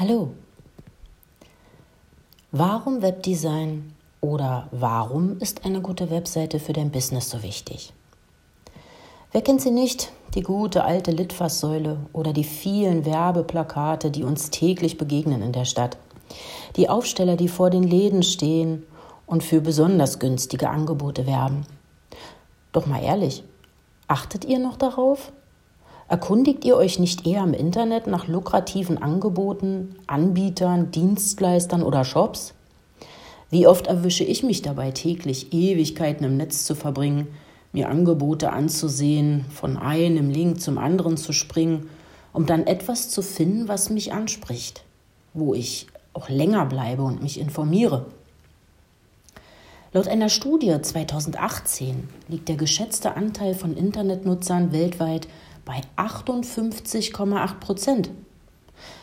Hallo. Warum Webdesign oder warum ist eine gute Webseite für dein Business so wichtig? Wer kennt sie nicht? Die gute alte Litfaßsäule oder die vielen Werbeplakate, die uns täglich begegnen in der Stadt. Die Aufsteller, die vor den Läden stehen und für besonders günstige Angebote werben. Doch mal ehrlich, achtet ihr noch darauf? Erkundigt ihr euch nicht eher im Internet nach lukrativen Angeboten, Anbietern, Dienstleistern oder Shops? Wie oft erwische ich mich dabei täglich, Ewigkeiten im Netz zu verbringen, mir Angebote anzusehen, von einem Link zum anderen zu springen, um dann etwas zu finden, was mich anspricht, wo ich auch länger bleibe und mich informiere. Laut einer Studie 2018 liegt der geschätzte Anteil von Internetnutzern weltweit bei 58,8 Prozent.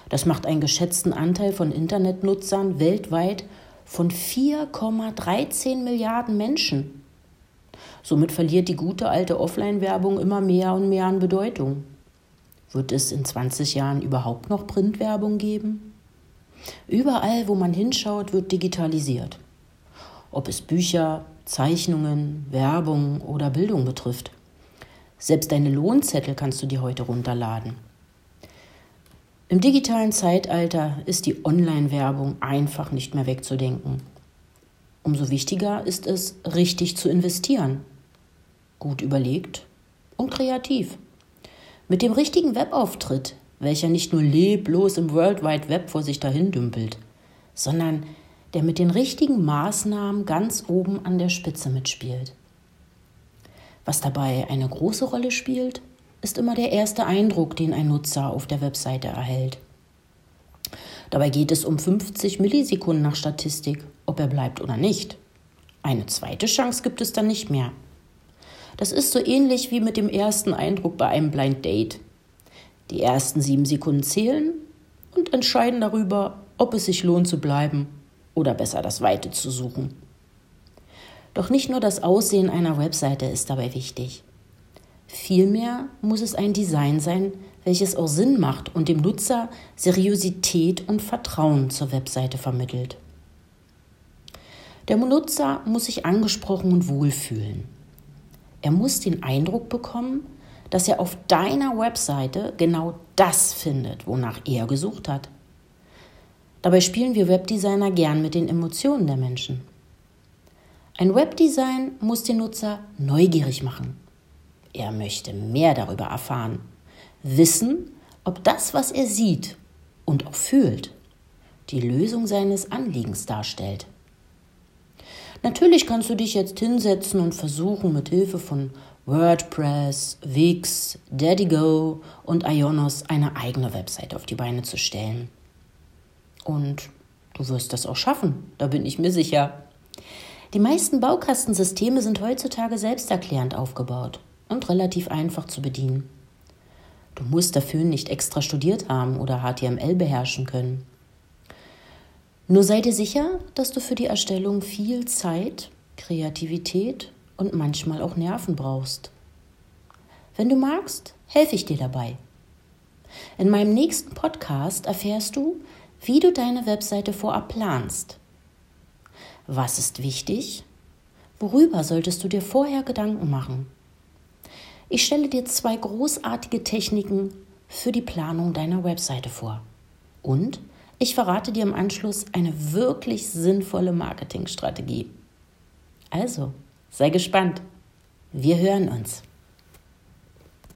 Das macht einen geschätzten Anteil von Internetnutzern weltweit von 4,13 Milliarden Menschen. Somit verliert die gute alte Offline-Werbung immer mehr und mehr an Bedeutung. Wird es in 20 Jahren überhaupt noch Printwerbung geben? Überall, wo man hinschaut, wird digitalisiert. Ob es Bücher, Zeichnungen, Werbung oder Bildung betrifft. Selbst deine Lohnzettel kannst du dir heute runterladen. Im digitalen Zeitalter ist die Online-Werbung einfach nicht mehr wegzudenken. Umso wichtiger ist es, richtig zu investieren. Gut überlegt und kreativ. Mit dem richtigen Webauftritt, welcher nicht nur leblos im World Wide Web vor sich dahin dümpelt, sondern der mit den richtigen Maßnahmen ganz oben an der Spitze mitspielt. Was dabei eine große Rolle spielt, ist immer der erste Eindruck, den ein Nutzer auf der Webseite erhält. Dabei geht es um 50 Millisekunden nach Statistik, ob er bleibt oder nicht. Eine zweite Chance gibt es dann nicht mehr. Das ist so ähnlich wie mit dem ersten Eindruck bei einem Blind Date. Die ersten sieben Sekunden zählen und entscheiden darüber, ob es sich lohnt zu bleiben oder besser das Weite zu suchen. Doch nicht nur das Aussehen einer Webseite ist dabei wichtig. Vielmehr muss es ein Design sein, welches auch Sinn macht und dem Nutzer Seriosität und Vertrauen zur Webseite vermittelt. Der Nutzer muss sich angesprochen und wohlfühlen. Er muss den Eindruck bekommen, dass er auf deiner Webseite genau das findet, wonach er gesucht hat. Dabei spielen wir Webdesigner gern mit den Emotionen der Menschen. Ein Webdesign muss den Nutzer neugierig machen. Er möchte mehr darüber erfahren, wissen, ob das, was er sieht und auch fühlt, die Lösung seines Anliegens darstellt. Natürlich kannst du dich jetzt hinsetzen und versuchen, mit Hilfe von WordPress, Wix, DaddyGo und Ionos eine eigene Website auf die Beine zu stellen. Und du wirst das auch schaffen, da bin ich mir sicher. Die meisten Baukastensysteme sind heutzutage selbsterklärend aufgebaut und relativ einfach zu bedienen. Du musst dafür nicht extra studiert haben oder HTML beherrschen können. Nur sei dir sicher, dass du für die Erstellung viel Zeit, Kreativität und manchmal auch Nerven brauchst. Wenn du magst, helfe ich dir dabei. In meinem nächsten Podcast erfährst du, wie du deine Webseite vorab planst was ist wichtig? Worüber solltest du dir vorher Gedanken machen? Ich stelle dir zwei großartige Techniken für die Planung deiner Webseite vor. Und ich verrate dir im Anschluss eine wirklich sinnvolle Marketingstrategie. Also, sei gespannt. Wir hören uns.